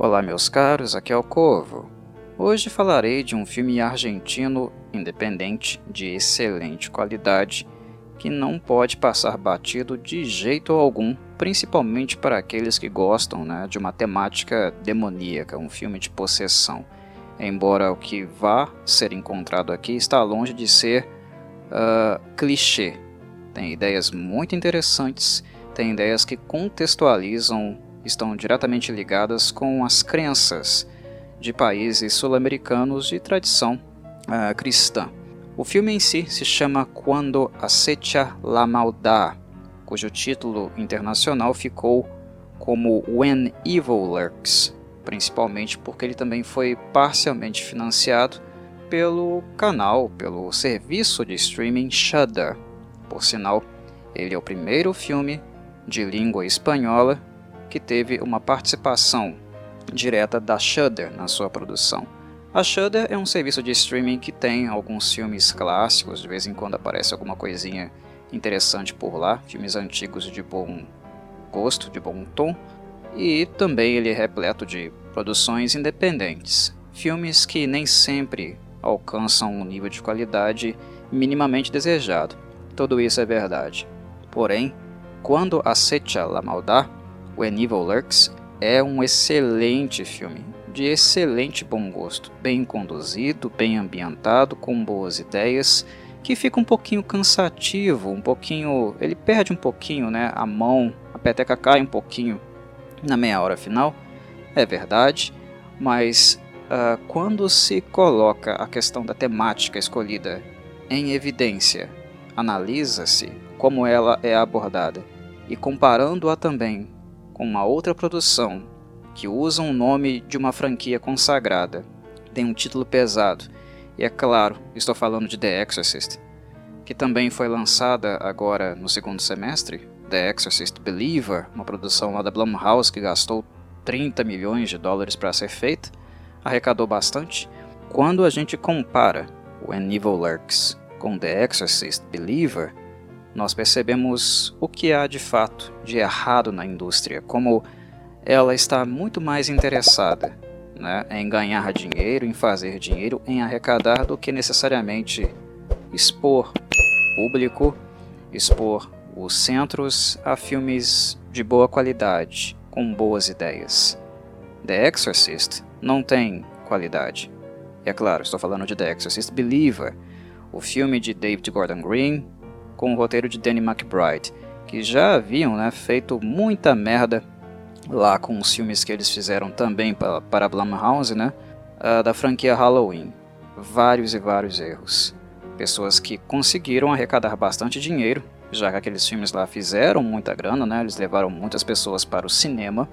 Olá, meus caros, aqui é o Corvo. Hoje falarei de um filme argentino independente de excelente qualidade que não pode passar batido de jeito algum, principalmente para aqueles que gostam né, de uma temática demoníaca, um filme de possessão. Embora o que vá ser encontrado aqui está longe de ser uh, clichê. Tem ideias muito interessantes, tem ideias que contextualizam estão diretamente ligadas com as crenças de países sul-americanos de tradição uh, cristã. O filme em si se chama Quando Acecha la Maldad, cujo título internacional ficou como When Evil Lurks, principalmente porque ele também foi parcialmente financiado pelo canal, pelo serviço de streaming Shudder. Por sinal, ele é o primeiro filme de língua espanhola que teve uma participação direta da Shudder na sua produção. A Shudder é um serviço de streaming que tem alguns filmes clássicos, de vez em quando aparece alguma coisinha interessante por lá, filmes antigos de bom gosto, de bom tom, e também ele é repleto de produções independentes, filmes que nem sempre alcançam um nível de qualidade minimamente desejado. Tudo isso é verdade. Porém, quando acecha la When Evil Lurks é um excelente filme, de excelente bom gosto, bem conduzido, bem ambientado, com boas ideias, que fica um pouquinho cansativo, um pouquinho, ele perde um pouquinho, né, a mão, a peteca cai um pouquinho na meia hora final, é verdade, mas uh, quando se coloca a questão da temática escolhida em evidência, analisa-se como ela é abordada e comparando-a também com uma outra produção que usa um nome de uma franquia consagrada, tem um título pesado, e é claro, estou falando de The Exorcist, que também foi lançada agora no segundo semestre, The Exorcist Believer, uma produção lá da Blumhouse que gastou 30 milhões de dólares para ser feita, arrecadou bastante. Quando a gente compara When Evil Lurks com The Exorcist Believer, nós percebemos o que há de fato de errado na indústria, como ela está muito mais interessada né, em ganhar dinheiro, em fazer dinheiro, em arrecadar, do que necessariamente expor público, expor os centros a filmes de boa qualidade, com boas ideias. The Exorcist não tem qualidade. E é claro, estou falando de The Exorcist Believer, o filme de David Gordon Green, com o roteiro de Danny McBride, que já haviam né, feito muita merda lá com os filmes que eles fizeram também para, para Blumhouse, né, uh, da franquia Halloween. Vários e vários erros. Pessoas que conseguiram arrecadar bastante dinheiro, já que aqueles filmes lá fizeram muita grana, né, eles levaram muitas pessoas para o cinema,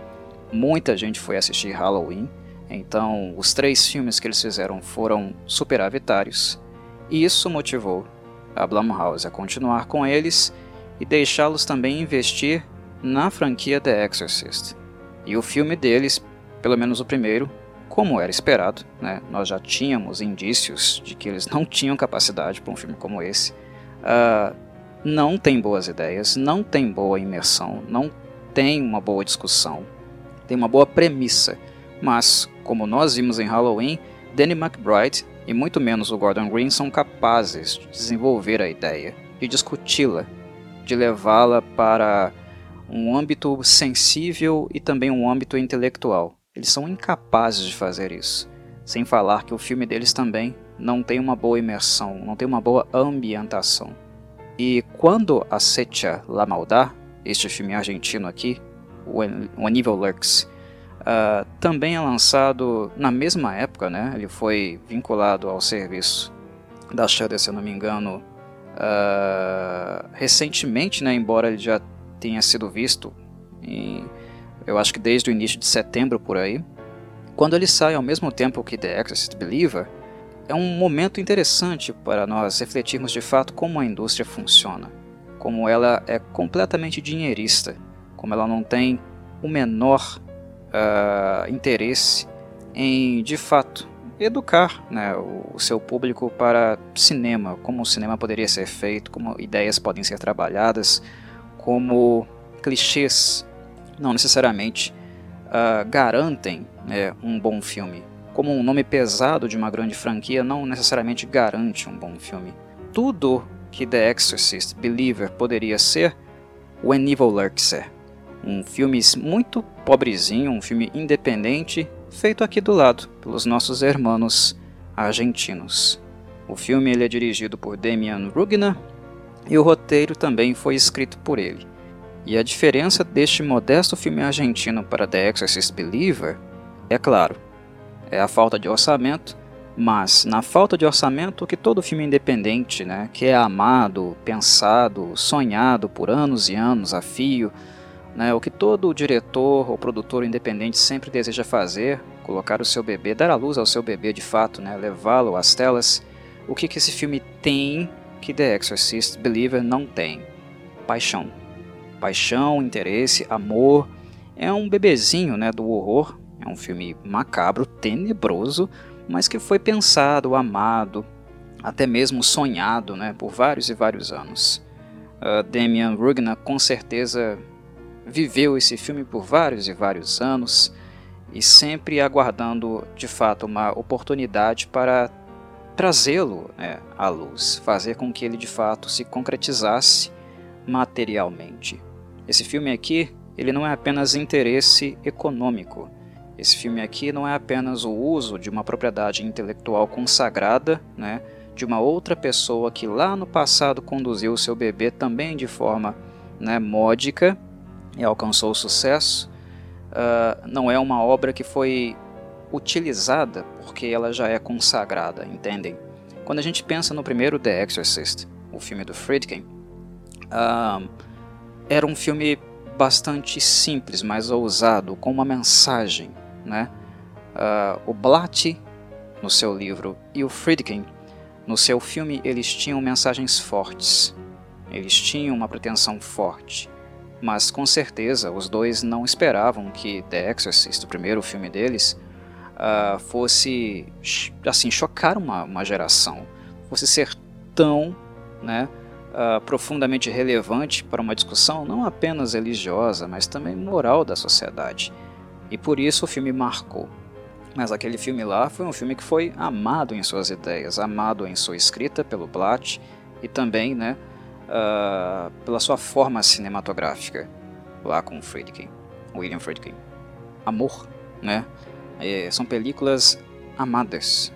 muita gente foi assistir Halloween, então os três filmes que eles fizeram foram superavitários, e isso motivou a Blumhouse a continuar com eles e deixá-los também investir na franquia The Exorcist. E o filme deles, pelo menos o primeiro, como era esperado, né, nós já tínhamos indícios de que eles não tinham capacidade para um filme como esse, uh, não tem boas ideias, não tem boa imersão, não tem uma boa discussão, tem uma boa premissa, mas, como nós vimos em Halloween, Danny McBride e muito menos o Gordon Green são capazes de desenvolver a ideia, de discuti-la, de levá-la para um âmbito sensível e também um âmbito intelectual. Eles são incapazes de fazer isso. Sem falar que o filme deles também não tem uma boa imersão, não tem uma boa ambientação. E quando acecha La Maldad, este filme argentino aqui, o Evil Lurks, Uh, também é lançado na mesma época, né? Ele foi vinculado ao serviço da Shudder, se eu não me engano, uh, recentemente, né? Embora ele já tenha sido visto, em, eu acho que desde o início de setembro por aí. Quando ele sai ao mesmo tempo que The Exorcist Believer, é um momento interessante para nós refletirmos de fato como a indústria funciona, como ela é completamente dinheirista, como ela não tem o menor uh, interesse em, de fato, educar né, o, seu público para cinema, como o cinema poderia ser feito, como ideias podem ser trabalhadas, como clichês não necessariamente uh, garantem né, um bom filme. Como um nome pesado de uma grande franquia não necessariamente garante um bom filme. Tudo que The Exorcist Believer poderia ser, When Evil Lurks é. Um filme muito pobrezinho, um filme independente, feito aqui do lado, pelos nossos irmãos argentinos. O filme ele é dirigido por Damian Rugna e o roteiro também foi escrito por ele. E a diferença deste modesto filme argentino para The Exorcist Believer, é claro, é a falta de orçamento, mas na falta de orçamento que todo filme independente, né, que é amado, pensado, sonhado por anos e anos a fio, né, o que todo diretor ou produtor independente sempre deseja fazer, colocar o seu bebê, dar a luz ao seu bebê de fato, né, levá-lo às telas, o que, que esse filme tem que The Exorcist Believer não tem? Paixão paixão, interesse, amor. É um bebezinho né, do horror. É um filme macabro, tenebroso, mas que foi pensado, amado, até mesmo sonhado né, por vários e vários anos. Uh, Damian Rugna com certeza viveu esse filme por vários e vários anos e sempre aguardando de fato uma oportunidade para trazê-lo né, à luz, fazer com que ele de fato se concretizasse materialmente. Esse filme aqui, ele não é apenas interesse econômico. Esse filme aqui não é apenas o uso de uma propriedade intelectual consagrada, né, de uma outra pessoa que lá no passado conduziu o seu bebê também de forma né, módica e alcançou sucesso. Uh, não é uma obra que foi utilizada porque ela já é consagrada, entendem? Quando a gente pensa no primeiro The Exorcist, o filme do Friedkin, uh, era um filme bastante simples, mas ousado, com uma mensagem. Né? Uh, o Blatt, no seu livro, e o Friedkin, no seu filme, eles tinham mensagens fortes. Eles tinham uma pretensão forte. Mas com certeza os dois não esperavam que The Exorcist, o primeiro filme deles, uh, fosse assim chocar uma, uma geração, fosse ser tão né, uh, profundamente relevante para uma discussão não apenas religiosa, mas também moral da sociedade. E por isso o filme marcou. Mas aquele filme lá foi um filme que foi amado em suas ideias, amado em sua escrita pelo Blatt e também né, uh, pela sua forma cinematográfica, lá com Friedkin, William Friedkin. Amor, né? E são películas amadas,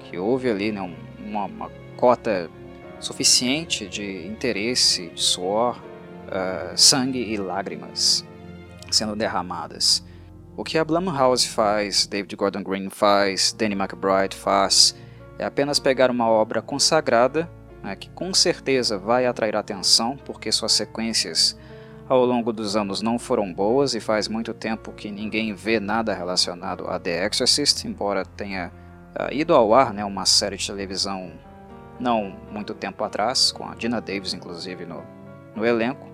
que houve ali né, uma, uma cota suficiente de interesse, de suor, uh, sangue e lágrimas sendo derramadas. O que a Blumhouse faz, David Gordon Green faz, Danny McBride faz, é apenas pegar uma obra consagrada, né, que com certeza vai atrair atenção, porque suas sequências ao longo dos anos não foram boas e faz muito tempo que ninguém vê nada relacionado a The Exorcist, embora tenha uh, ido ao ar né, uma série de televisão não muito tempo atrás, com a Dina Davis inclusive no, no elenco,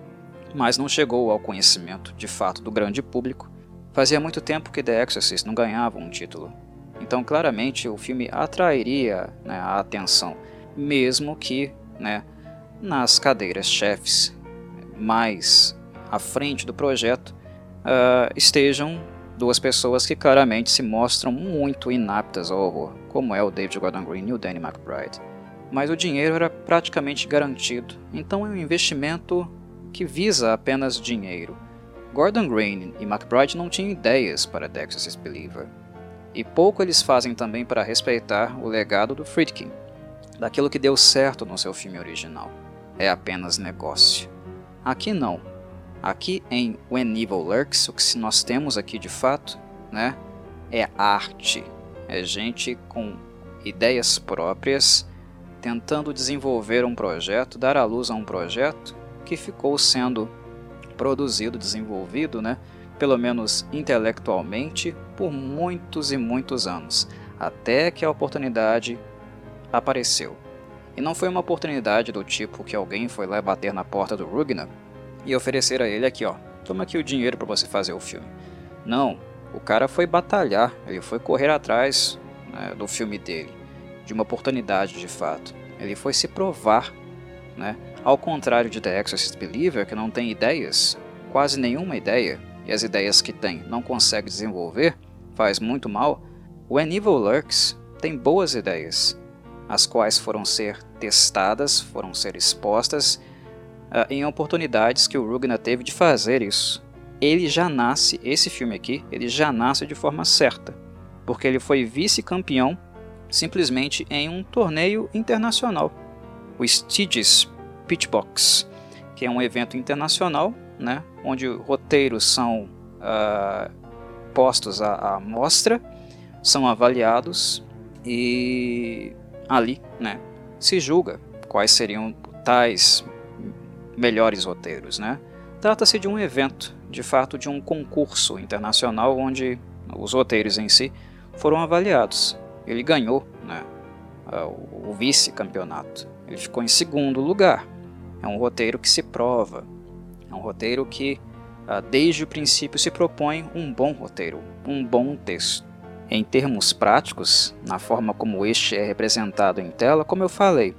mas não chegou ao conhecimento de fato do grande público. Fazia muito tempo que The Exorcist não ganhava um título, então claramente o filme atrairia né, a atenção, mesmo que né, nas cadeiras chefes mais à frente do projeto uh, estejam duas pessoas que claramente se mostram muito inaptas ao horror, como é o David Gordon Green e o Danny McBride. Mas o dinheiro era praticamente garantido, então é um investimento que visa apenas dinheiro. Gordon Green e McBride não tinham ideias para Exorcist Believer, e pouco eles fazem também para respeitar o legado do Friedkin, daquilo que deu certo no seu filme original. É apenas negócio. Aqui não. Aqui em When Evil Lurks, o que nós temos aqui de fato, né, é arte. É gente com ideias próprias tentando desenvolver um projeto, dar à luz a um projeto que ficou sendo produzido, desenvolvido, né, pelo menos intelectualmente, por muitos e muitos anos, até que a oportunidade apareceu. E não foi uma oportunidade do tipo que alguém foi lá bater na porta do Rugna e oferecer a ele aqui, ó, toma aqui o dinheiro para você fazer o filme. Não, o cara foi batalhar, ele foi correr atrás né, do filme dele de uma oportunidade de fato. Ele foi se provar, né? Ao contrário de The Exorcist Believer, que não tem ideias, quase nenhuma ideia, e as ideias que tem não consegue desenvolver, faz muito mal, o An Evil Lurks tem boas ideias, as quais foram ser testadas, foram ser expostas uh, em oportunidades que o Rugna teve de fazer isso. Ele já nasce, esse filme aqui, ele já nasce de forma certa, porque ele foi vice-campeão simplesmente em um torneio internacional, o Stygies Pitchbox, que é um evento internacional, né, onde roteiros são uh, postos à, à mostra, são avaliados e ali né, se julga quais seriam tais melhores roteiros. Né? Trata-se de um evento, de fato de um concurso internacional onde os roteiros em si foram avaliados. Ele ganhou né, o vice-campeonato. Ele ficou em segundo lugar. É um roteiro que se prova. É um roteiro que, ah, desde o princípio, se propõe um bom roteiro, um bom texto. Em termos práticos, na forma como este é representado em tela, como eu falei,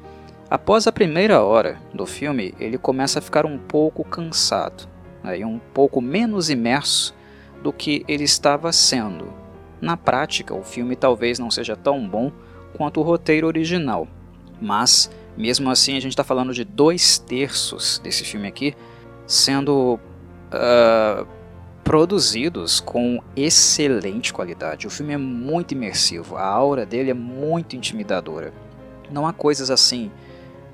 após a primeira hora do filme, ele começa a ficar um pouco cansado né, e um pouco menos imerso do que ele estava sendo. Na prática, o filme talvez não seja tão bom quanto o roteiro original, mas mesmo assim a gente está falando de dois terços desse filme aqui sendo uh, produzidos com excelente qualidade. O filme é muito imersivo, a aura dele é muito intimidadora. Não há coisas assim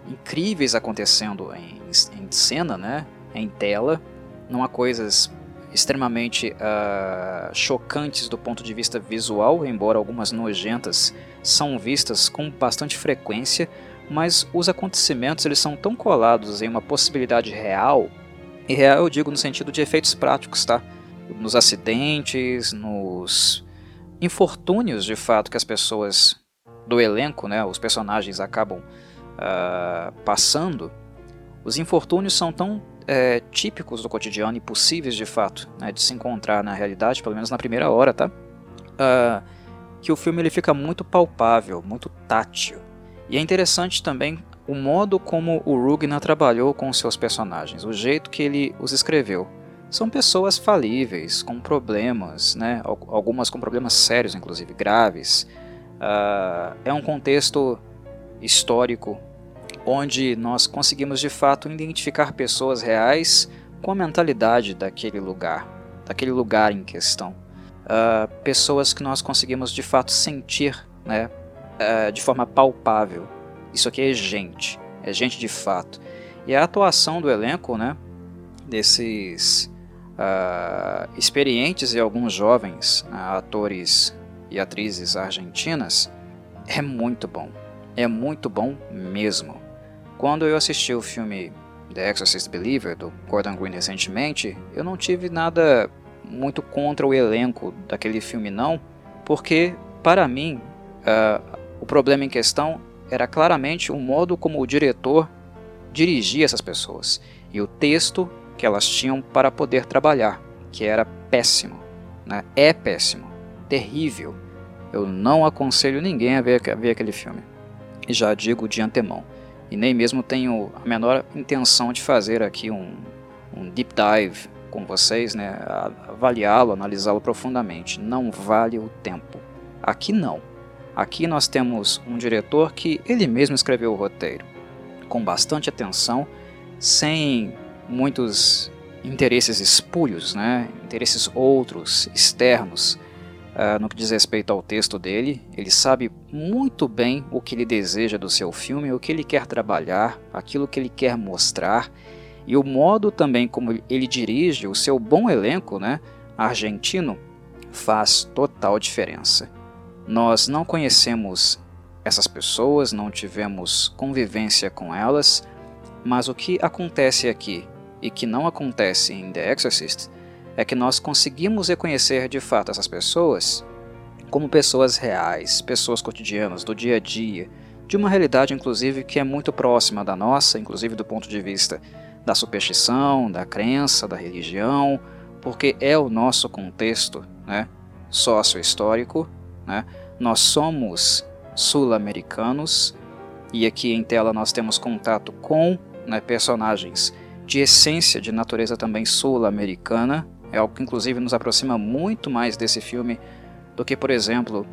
incríveis acontecendo em, em cena, né? em tela, não há coisas extremamente uh, chocantes do ponto de vista visual, embora algumas nojentas são vistas com bastante frequência, mas os acontecimentos eles são tão colados em uma possibilidade real, e real eu digo no sentido de efeitos práticos, tá? Nos acidentes, nos infortúnios de fato que as pessoas do elenco, né, os personagens acabam uh, passando, os infortúnios são tão é, típicos do cotidiano e possíveis de fato né, de se encontrar na realidade, pelo menos na primeira hora, tá? Uh, que o filme ele fica muito palpável, muito tátil. E é interessante também o modo como o Rugna trabalhou com seus personagens, o jeito que ele os escreveu. São pessoas falíveis, com problemas, né? algumas com problemas sérios, inclusive graves. Uh, é um contexto histórico onde nós conseguimos de fato identificar pessoas reais com a mentalidade daquele lugar, daquele lugar em questão. Uh, pessoas que nós conseguimos de fato sentir né, uh, de forma palpável. Isso aqui é gente, é gente de fato. E a atuação do elenco, né, desses uh, experientes e alguns jovens atores e atrizes argentinas, é muito bom. É muito bom mesmo. Quando eu assisti o filme The Exorcist Believer, do Gordon Green recentemente, eu não tive nada muito contra o elenco daquele filme não, porque, para mim, uh, o problema em questão era claramente o modo como o diretor dirigia essas pessoas e o texto que elas tinham para poder trabalhar, que era péssimo, né? é péssimo, terrível. Eu não aconselho ninguém a ver, a ver aquele filme, e já digo de antemão e nem mesmo tenho a menor intenção de fazer aqui um, um deep dive com vocês, né, avaliá-lo, analisá-lo profundamente. Não vale o tempo. Aqui não. Aqui nós temos um diretor que ele mesmo escreveu o roteiro, com bastante atenção, sem muitos interesses espúrios, né, interesses outros, externos, Uh, no que diz respeito ao texto dele, ele sabe muito bem o que ele deseja do seu filme, o que ele quer trabalhar, aquilo que ele quer mostrar e o modo também como ele dirige o seu bom elenco, né, argentino, faz total diferença. Nós não conhecemos essas pessoas, não tivemos convivência com elas, mas o que acontece aqui e que não acontece em The Exorcist é que nós conseguimos reconhecer de fato essas pessoas como pessoas reais, pessoas cotidianas, do dia a dia, de uma realidade inclusive que é muito próxima da nossa, inclusive do ponto de vista da superstição, da crença, da religião, porque é o nosso contexto né, sócio-histórico. Né? Nós somos sul-americanos e aqui em tela nós temos contato com né, personagens de essência de natureza também sul-americana, É algo que inclusive nos aproxima muito mais desse filme do que, por exemplo,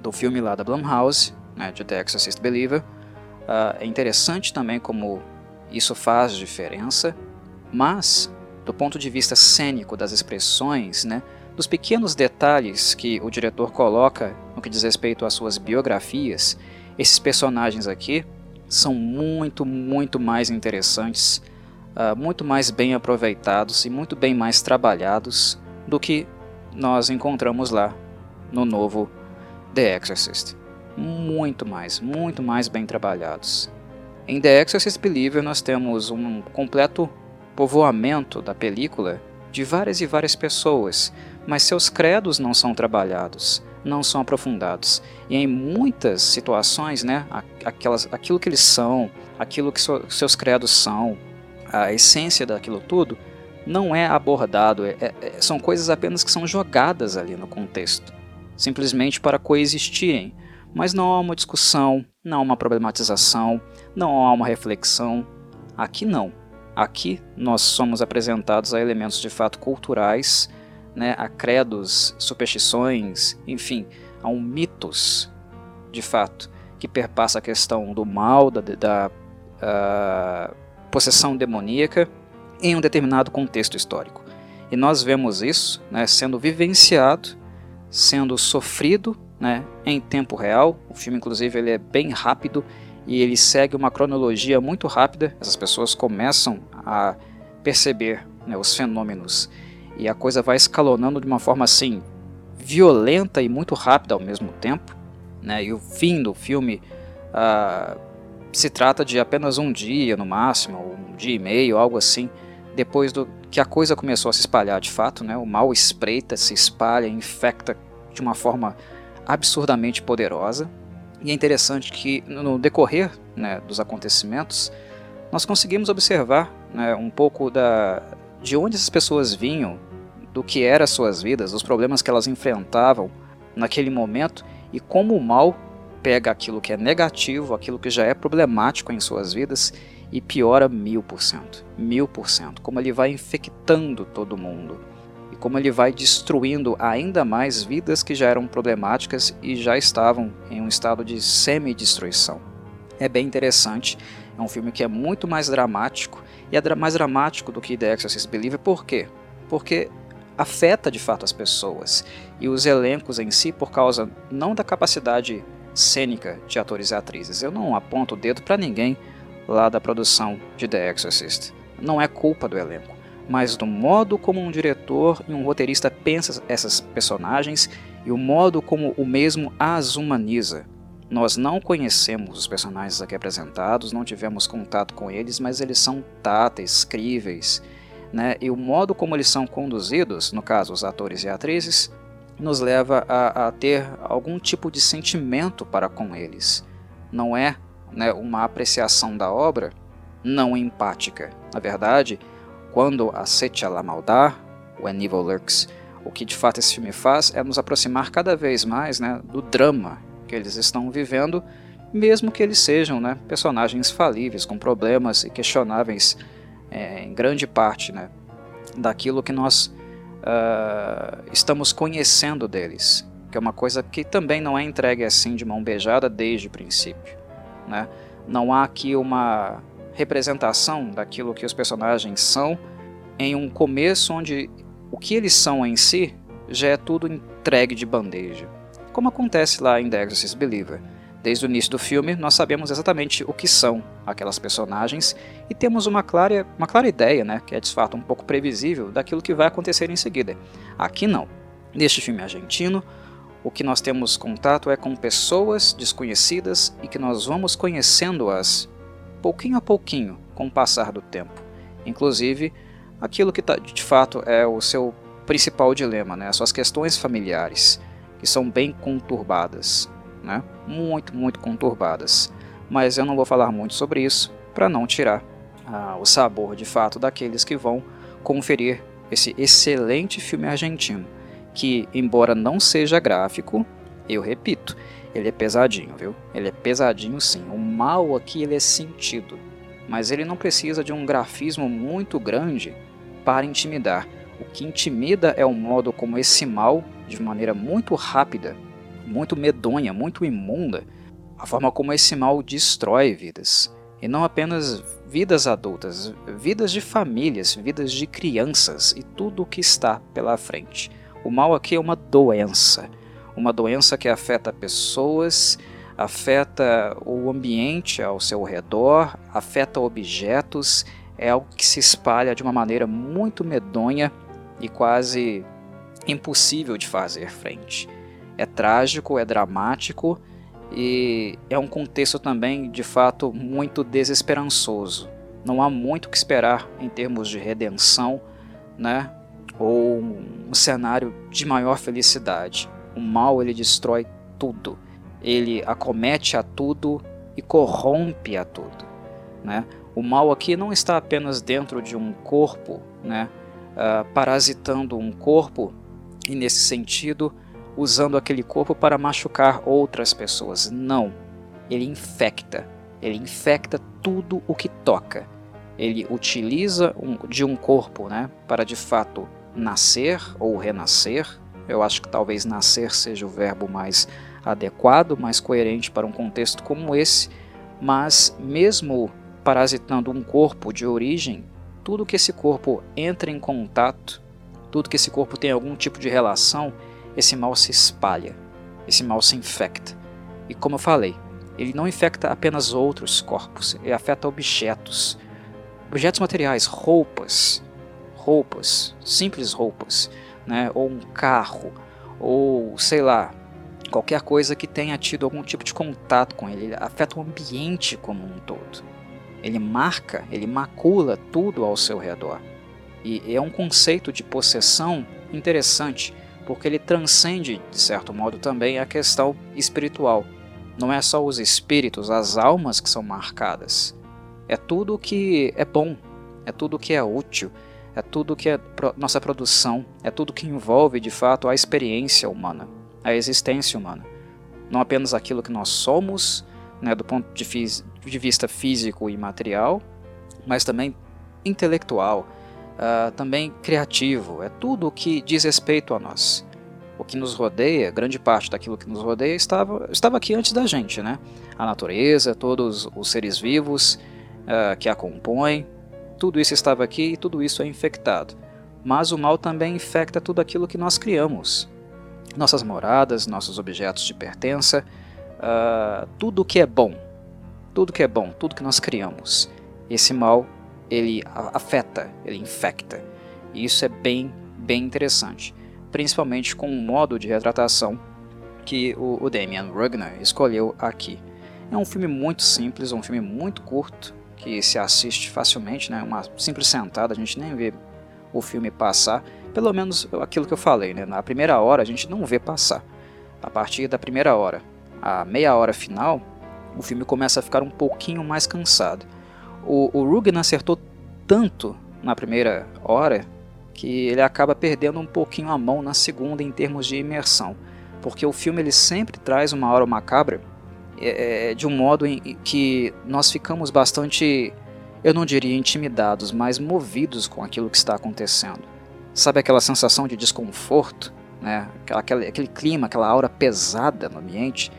do filme lá da Blumhouse, né, de The Exorcist Believer. Uh, é interessante também como isso faz diferença, mas do ponto de vista cênico das expressões, né, dos pequenos detalhes que o diretor coloca no que diz respeito às suas biografias, esses personagens aqui são muito, muito mais interessantes, uh, muito mais bem aproveitados e muito bem mais trabalhados do que nós encontramos lá no novo The Exorcist. Muito mais, muito mais bem trabalhados. Em The Exorcist Believer nós temos um completo povoamento da película de várias e várias pessoas, mas seus credos não são trabalhados, não são aprofundados. E em muitas situações, né, aquelas, aquilo que eles são, aquilo que so, seus credos são, a essência daquilo tudo, não é abordado, é, é, são coisas apenas que são jogadas ali no contexto, simplesmente para coexistirem. Mas não há uma discussão, não há uma problematização, não há uma reflexão. Aqui não. Aqui nós somos apresentados a elementos de fato culturais, né, a credos, superstições, enfim, a um mitos de fato que perpassa a questão do mal, da, da uh, possessão demoníaca em um determinado contexto histórico. E nós vemos isso né, sendo vivenciado, sendo sofrido né, em tempo real. O filme, inclusive, ele é bem rápido e ele segue uma cronologia muito rápida. Essas pessoas começam a perceber né, os fenômenos e a coisa vai escalonando de uma forma assim violenta e muito rápida ao mesmo tempo. Né, e o fim do filme uh, se trata de apenas um dia no máximo, um dia e meio, algo assim, depois do que a coisa começou a se espalhar de fato, né, o mal espreita, se espalha, infecta de uma forma absurdamente poderosa. E é interessante que no decorrer né, dos acontecimentos, nós conseguimos observar né, um pouco da, de onde essas pessoas vinham, do que eram as suas vidas, os problemas que elas enfrentavam naquele momento e como o mal pega aquilo que é negativo, aquilo que já é problemático em suas vidas e piora mil por cento, mil por cento, como ele vai infectando todo mundo como ele vai destruindo ainda mais vidas que já eram problemáticas e já estavam em um estado de semi-destruição. É bem interessante, é um filme que é muito mais dramático, e é mais dramático do que The Exorcist Believer, por quê? Porque afeta de fato as pessoas e os elencos em si por causa não da capacidade cênica de atores e atrizes. Eu não aponto o dedo para ninguém lá da produção de The Exorcist. Não é culpa do elenco mas do modo como um diretor e um roteirista pensa essas personagens e o modo como o mesmo as humaniza. Nós não conhecemos os personagens aqui apresentados, não tivemos contato com eles, mas eles são táteis, críveis, né? e o modo como eles são conduzidos, no caso os atores e atrizes, nos leva a, a ter algum tipo de sentimento para com eles. Não é né, uma apreciação da obra não empática. Na verdade, quando aceite la maldade, When Evil Lurks, o que de fato esse filme faz é nos aproximar cada vez mais né, do drama que eles estão vivendo, mesmo que eles sejam né, personagens falíveis, com problemas e questionáveis é, em grande parte né, daquilo que nós uh, estamos conhecendo deles, que é uma coisa que também não é entregue assim de mão beijada desde o princípio. Né? Não há aqui uma representação daquilo que os personagens são em um começo onde o que eles são em si já é tudo entregue de bandeja. Como acontece lá em The Exorcist Believer. Desde o início do filme, nós sabemos exatamente o que são aquelas personagens e temos uma clara, uma clara ideia, né, que é de fato um pouco previsível, daquilo que vai acontecer em seguida. Aqui não. Neste filme argentino, o que nós temos contato é com pessoas desconhecidas e que nós vamos conhecendo-as pouquinho a pouquinho com o passar do tempo. Inclusive, aquilo que tá, de fato é o seu principal dilema, né? as suas questões familiares, que são bem conturbadas, né? muito, muito conturbadas. Mas eu não vou falar muito sobre isso para não tirar ah, o sabor de fato daqueles que vão conferir esse excelente filme argentino, que, embora não seja gráfico, eu repito, ele é pesadinho, viu? Ele é pesadinho sim. O mal aqui ele é sentido, mas ele não precisa de um grafismo muito grande para intimidar. O que intimida é o modo como esse mal, de maneira muito rápida, muito medonha, muito imunda, a forma como esse mal destrói vidas. E não apenas vidas adultas, vidas de famílias, vidas de crianças e tudo o que está pela frente. O mal aqui é uma doença, uma doença que afeta pessoas, afeta o ambiente ao seu redor, afeta objetos, é algo que se espalha de uma maneira muito medonha e quase impossível de fazer frente. É trágico, é dramático e é um contexto também, de fato, muito desesperançoso. Não há muito o que esperar em termos de redenção, né? Ou um cenário de maior felicidade. O mal ele destrói tudo. Ele acomete a tudo e corrompe a tudo, né? O mal aqui não está apenas dentro de um corpo, né? Uh, parasitando um corpo e nesse sentido usando aquele corpo para machucar outras pessoas. Não. Ele infecta. Ele infecta tudo o que toca. Ele utiliza de um corpo né, para de fato nascer ou renascer. Eu acho que talvez nascer seja o verbo mais adequado, mais coerente para um contexto como esse. Mas, mesmo parasitando um corpo de origem, tudo que esse corpo entra em contato, tudo que esse corpo tem algum tipo de relação, esse mal se espalha, esse mal se infecta. E como eu falei, ele não infecta apenas outros corpos, ele afeta objetos. Objetos materiais, roupas, roupas, simples roupas, né? ou um carro, ou sei lá, qualquer coisa que tenha tido algum tipo de contato com ele. Ele afeta o ambiente como um todo. Ele marca, ele macula tudo ao seu redor. E é um conceito de possessão interessante, porque ele transcende, de certo modo, também a questão espiritual. Não é só os espíritos, as almas que são marcadas. É tudo que é bom, é tudo que é útil, é tudo que é nossa produção, é tudo que envolve de fato a experiência humana, a existência humana. Não apenas aquilo que nós somos, né, do ponto de, de vista físico e material, mas também intelectual, uh, também criativo, é tudo o que diz respeito a nós. O que nos rodeia, grande parte daquilo que nos rodeia estava, estava aqui antes da gente, né? A natureza, todos os seres vivos uh, que a compõem, tudo isso estava aqui e tudo isso é infectado. Mas o mal também infecta tudo aquilo que nós criamos. Nossas moradas, nossos objetos de pertença, uh, tudo que é bom, tudo que é bom, tudo que nós criamos. Esse mal ele afeta, ele infecta. E isso é bem, bem interessante, principalmente com o modo de retratação que o, o Damian Rugner escolheu aqui. É um filme muito simples, um filme muito curto, que se assiste facilmente, né? uma simples sentada, a gente nem vê o filme passar, pelo menos aquilo que eu falei, né? na primeira hora a gente não vê passar. A partir da primeira hora, a meia hora final, o filme começa a ficar um pouquinho mais cansado o, o Rugen acertou tanto na primeira hora que ele acaba perdendo um pouquinho a mão na segunda em termos de imersão, porque o filme ele sempre traz uma hora macabra é, é, de um modo em que nós ficamos bastante, eu não diria intimidados, mas movidos com aquilo que está acontecendo. Sabe aquela sensação de desconforto, né? aquele, aquele clima, aquela aura pesada no ambiente?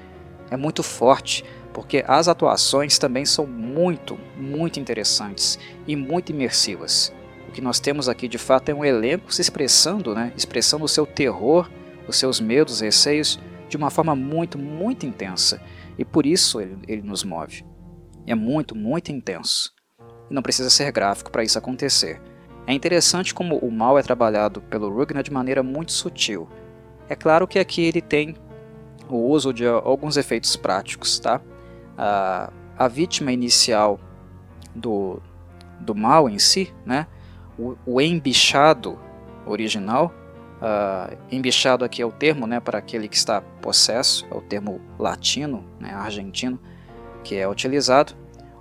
É muito forte porque as atuações também são muito, muito interessantes e muito imersivas. O que nós temos aqui de fato é um elenco se expressando, né, expressando o seu terror, os seus medos, receios de uma forma muito, muito intensa. E por isso ele, ele nos move. É muito, muito intenso. E não precisa ser gráfico para isso acontecer. É interessante como o mal é trabalhado pelo Rugner de maneira muito sutil. É claro que aqui ele tem o uso de alguns efeitos práticos, tá? A, a vítima inicial do, do mal em si, né? o, o embichado original, uh, embichado aqui é o termo né, para aquele que está possesso, é o termo latino, né, argentino, que é utilizado.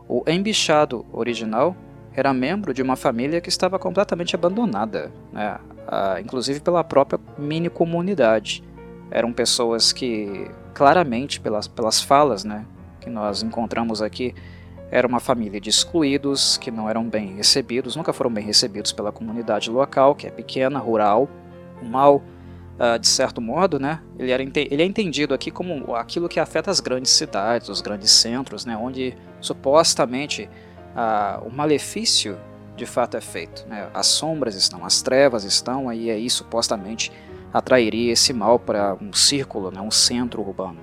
O embichado original era membro de uma família que estava completamente abandonada, né, uh, inclusive pela própria mini comunidade. Eram pessoas que, claramente, pelas, pelas falas né, que nós encontramos aqui era uma família de excluídos que não eram bem recebidos, nunca foram bem recebidos pela comunidade local, que é pequena, rural. O mal, uh, de certo modo, né, ele, era, ele é entendido aqui como aquilo que afeta as grandes cidades, os grandes centros, né, onde supostamente uh, o malefício de fato é feito. Né? As sombras estão, as trevas estão, e aí supostamente atrairia esse mal para um círculo, né, um centro urbano.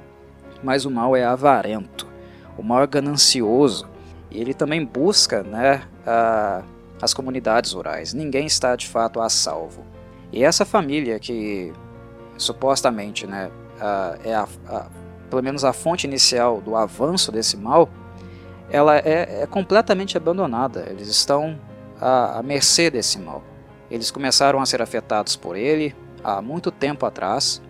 Mas o mal é avarento, o é ganancioso, e ele também busca né, a, as comunidades rurais. Ninguém está de fato a salvo. E essa família que supostamente né, a, é a, a, pelo menos a fonte inicial do avanço desse mal, ela é, é completamente abandonada. Eles estão à, à mercê desse mal. Eles começaram a ser afetados por ele há muito tempo atrás.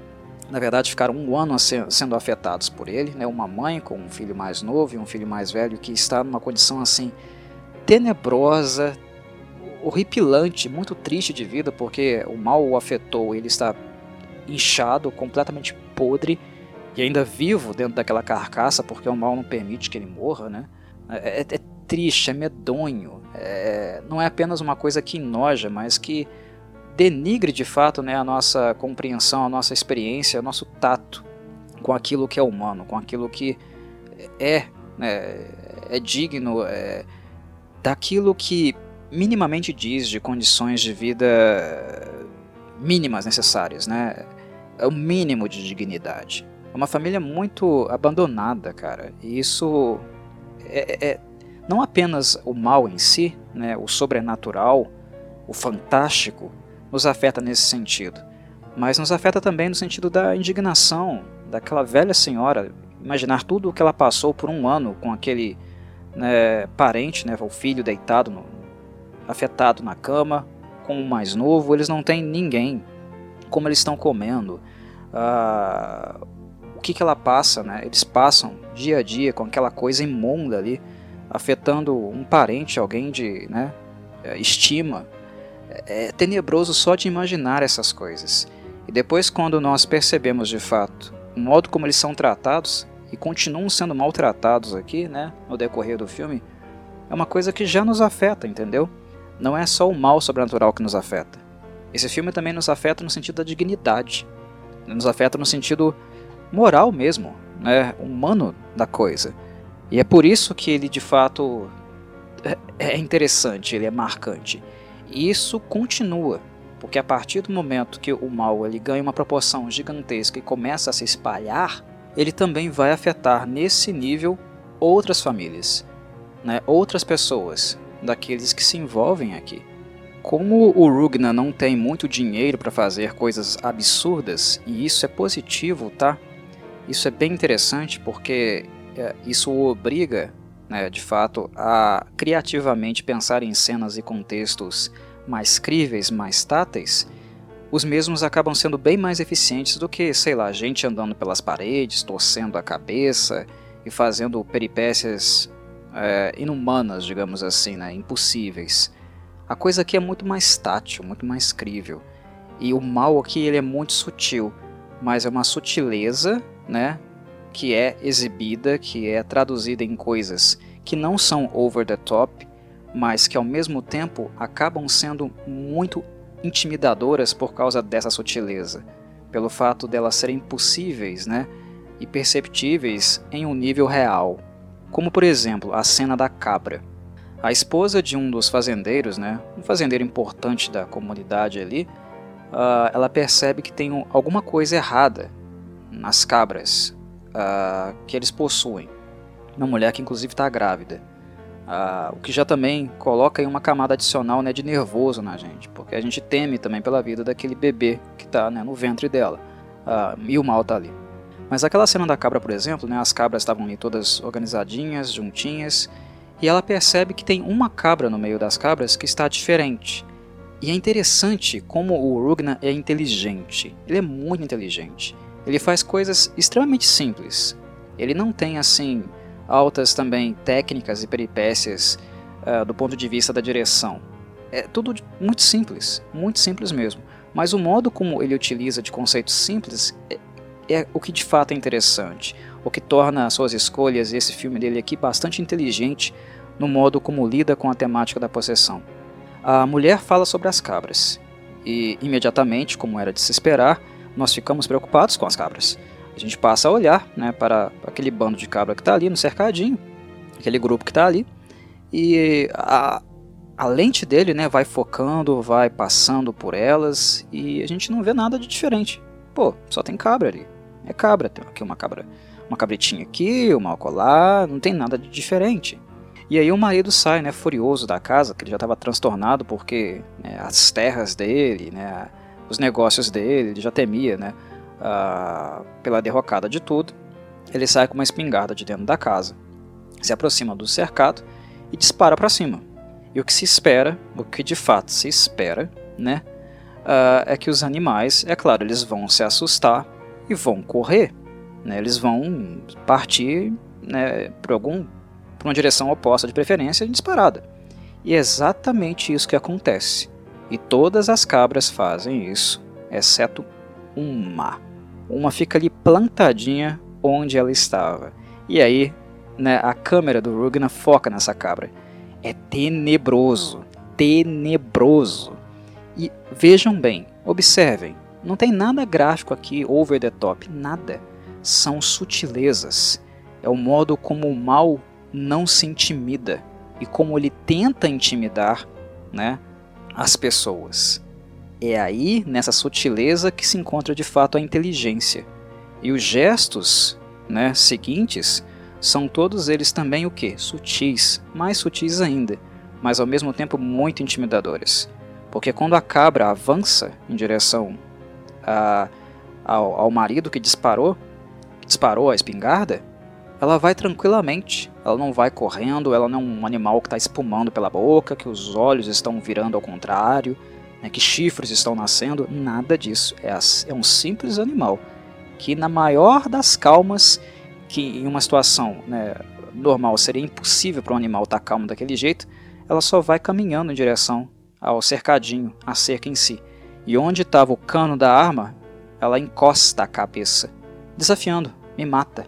Na verdade, ficaram um ano sendo afetados por ele. Né? Uma mãe com um filho mais novo e um filho mais velho que está numa condição assim tenebrosa, horripilante, muito triste de vida, porque o mal o afetou. Ele está inchado, completamente podre e ainda vivo dentro daquela carcaça, porque o mal não permite que ele morra, né? É, é, é triste, é medonho, é, não é apenas uma coisa que enoja, mas que denigre de fato né, a nossa compreensão, a nossa experiência, o nosso tato com aquilo que é humano, com aquilo que é, né, é digno é, daquilo que minimamente diz de condições de vida mínimas necessárias, né? É o mínimo de dignidade. É uma família muito abandonada, cara. E isso é, é, não apenas o mal em si, né, o sobrenatural, o fantástico, nos afeta nesse sentido, mas nos afeta também no sentido da indignação daquela velha senhora. Imaginar tudo o que ela passou por um ano com aquele né, parente, né, o filho deitado, no, afetado na cama, com o mais novo, eles não têm ninguém. Como eles estão comendo, ah, o que, que ela passa, né? Eles passam dia a dia com aquela coisa imunda ali afetando um parente, alguém de né, é, estima. É, tenebroso só de imaginar essas coisas. E depois, quando nós percebemos de fato o modo como eles são tratados, e continuam sendo maltratados aqui, né, no decorrer do filme, é uma coisa que já nos afeta, entendeu? Não é só o mal sobrenatural que nos afeta. Esse filme também nos afeta no sentido da dignidade, nos afeta no sentido moral mesmo, né, humano da coisa. E é por isso que ele de fato é, é interessante, ele é marcante. E isso continua, porque a partir do momento que o mal ele ganha uma proporção gigantesca e começa a se espalhar, ele também vai afetar nesse nível outras famílias, né? outras pessoas, daqueles que se envolvem aqui. Como o Rugna não tem muito dinheiro para fazer coisas absurdas, e isso é positivo, tá? Isso é bem interessante porque é, isso o obriga, né, de fato, a criativamente pensar em cenas e contextos mais críveis, mais táteis, os mesmos acabam sendo bem mais eficientes do que, sei lá, gente andando pelas paredes, torcendo a cabeça e fazendo peripécias é, inumanas, digamos assim, né, impossíveis. A coisa aqui é muito mais tátil, muito mais crível. E o mal aqui ele é muito sutil, mas é uma sutileza né, que é exibida, que é traduzida em coisas que não são over the top, mas que ao mesmo tempo acabam sendo muito intimidadoras por causa dessa sutileza, pelo fato delas serem possíveis, né, e perceptíveis em um nível real. Como por exemplo, a cena da cabra. A esposa de um dos fazendeiros, né, um fazendeiro importante da comunidade ali, uh, ela percebe que tem alguma coisa errada nas cabras, uh, que eles possuem. Uma mulher que inclusive está grávida. Uh, o que já também coloca aí uma camada adicional né, de nervoso na gente, porque a gente teme também pela vida daquele bebê que está né, no ventre dela. Uh, e o mal está ali. Mas aquela cena da cabra, por exemplo, né, as cabras estavam ali todas organizadinhas, juntinhas, e ela percebe que tem uma cabra no meio das cabras que está diferente. E é interessante como o Rugna é inteligente. Ele é muito inteligente. Ele faz coisas extremamente simples. Ele não tem assim altas também técnicas e peripécias uh, do ponto de vista da direção. É tudo muito simples, muito simples mesmo. Mas o modo como ele utiliza de conceitos simples é, é o que de fato é interessante, o que torna as suas escolhas e esse filme dele aqui bastante inteligente no modo como lida com a temática da possessão. A mulher fala sobre as cabras, e imediatamente, como era de se esperar, nós ficamos preocupados com as cabras. A gente passa a olhar né, para aquele bando de cabra que está ali no cercadinho, aquele grupo que está ali, e a, a lente dele né, vai focando, vai passando por elas, e a gente não vê nada de diferente. Pô, só tem cabra ali. É cabra, tem aqui uma cabra, uma cabritinha aqui, uma alcolar, não tem nada de diferente. E aí o marido sai, né, furioso da casa, que ele já estava transtornado porque né, as terras dele, né, os negócios dele, ele já temia, né, pela derrocada de tudo. Ele sai com uma espingarda de dentro da casa, se aproxima do cercado e dispara para cima. E o que se espera, o que de fato se espera, né, é que os animais, é claro, eles vão se assustar e vão correr, né, eles vão partir né, por algum para uma direção oposta de preferência disparada. E é exatamente isso que acontece. E todas as cabras fazem isso, exceto uma. Uma fica ali plantadinha onde ela estava. E aí, né, a câmera do Rugna foca nessa cabra. É tenebroso, tenebroso. E vejam bem, observem, não tem nada gráfico aqui over the top, nada. São sutilezas. É o modo como o mal não se intimida e como ele tenta intimidar né, as pessoas. É aí, nessa sutileza, que se encontra de fato a inteligência. E os gestos né, seguintes são todos eles também o que? Sutis, mais sutis ainda, mas ao mesmo tempo muito intimidadores. Porque quando a cabra avança em direção a, ao, ao marido que disparou, que disparou a espingarda, ela vai tranquilamente, ela não vai correndo, ela não é um animal que está espumando pela boca, que os olhos estão virando ao contrário, né, que chifres estão nascendo, nada disso. É, é um simples animal que, na maior das calmas, que em uma situação né, normal seria impossível para um animal estar tá calmo daquele jeito, ela só vai caminhando em direção ao cercadinho, à cerca em si. E onde estava o cano da arma, ela encosta a cabeça, desafiando, me mata,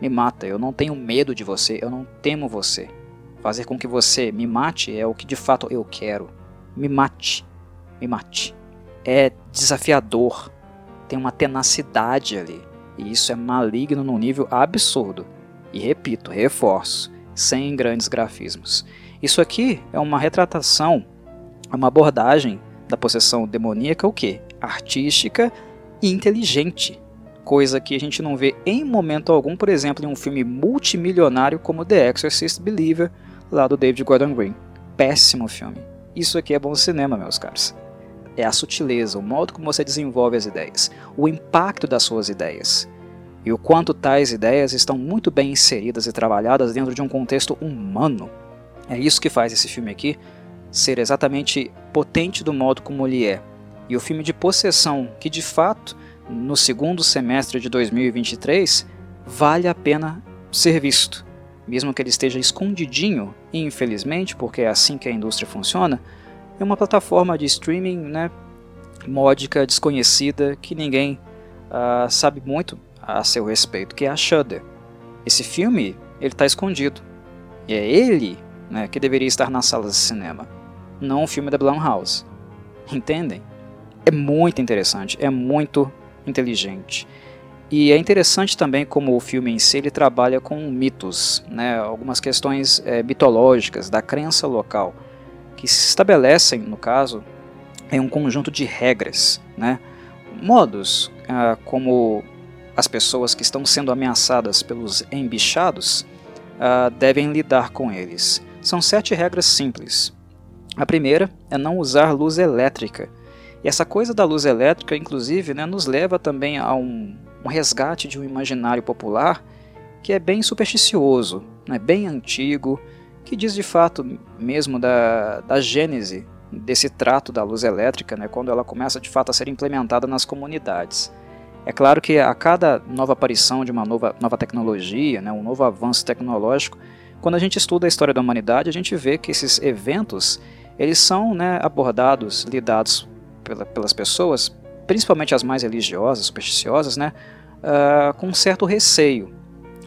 me mata. Eu não tenho medo de você, eu não temo você. Fazer com que você me mate é o que de fato eu quero. Me mate, me mate. É desafiador, tem uma tenacidade ali. E isso é maligno num nível absurdo. E repito, reforço, sem grandes grafismos. Isso aqui é uma retratação, uma abordagem da possessão demoníaca, o que? Artística e inteligente coisa que a gente não vê em momento algum, por exemplo, em um filme multimilionário como The Exorcist Believer, lá do David Gordon Green. Péssimo filme. Isso aqui é bom cinema, meus caros. É a sutileza, o modo como você desenvolve as ideias, o impacto das suas ideias e o quanto tais ideias estão muito bem inseridas e trabalhadas dentro de um contexto humano. É isso que faz esse filme aqui ser exatamente potente do modo como ele é. E o filme de possessão, que de fato no segundo semestre de 2023 vale a pena ser visto. Mesmo que ele esteja escondidinho, infelizmente, porque é assim que a indústria funciona, é uma plataforma de streaming né, módica, desconhecida, que ninguém uh, sabe muito a seu respeito, que é a Shudder. Esse filme ele está escondido. E é ele né, que deveria estar nas salas de cinema, não o filme da Blumhouse. Entendem? É muito interessante, é muito inteligente. E é interessante também como o filme em si ele trabalha com mitos, né, algumas questões é, mitológicas da crença local, que se estabelecem, no caso, em um conjunto de regras, né, modos ah, como as pessoas que estão sendo ameaçadas pelos embichados ah, devem lidar com eles. São sete regras simples. A primeira é não usar luz elétrica e essa coisa da luz elétrica, inclusive, né, nos leva também a um, um resgate de um imaginário popular que é bem supersticioso, né, bem antigo, que diz de fato mesmo da, da gênese desse trato da luz elétrica, né, quando ela começa de fato a ser implementada nas comunidades. É claro que a cada nova aparição de uma nova, nova tecnologia, né, um novo avanço tecnológico, quando a gente estuda a história da humanidade, a gente vê que esses eventos eles são né, abordados, lidados pela, pelas pessoas, principalmente as mais religiosas, supersticiosas, né, uh, com um certo receio.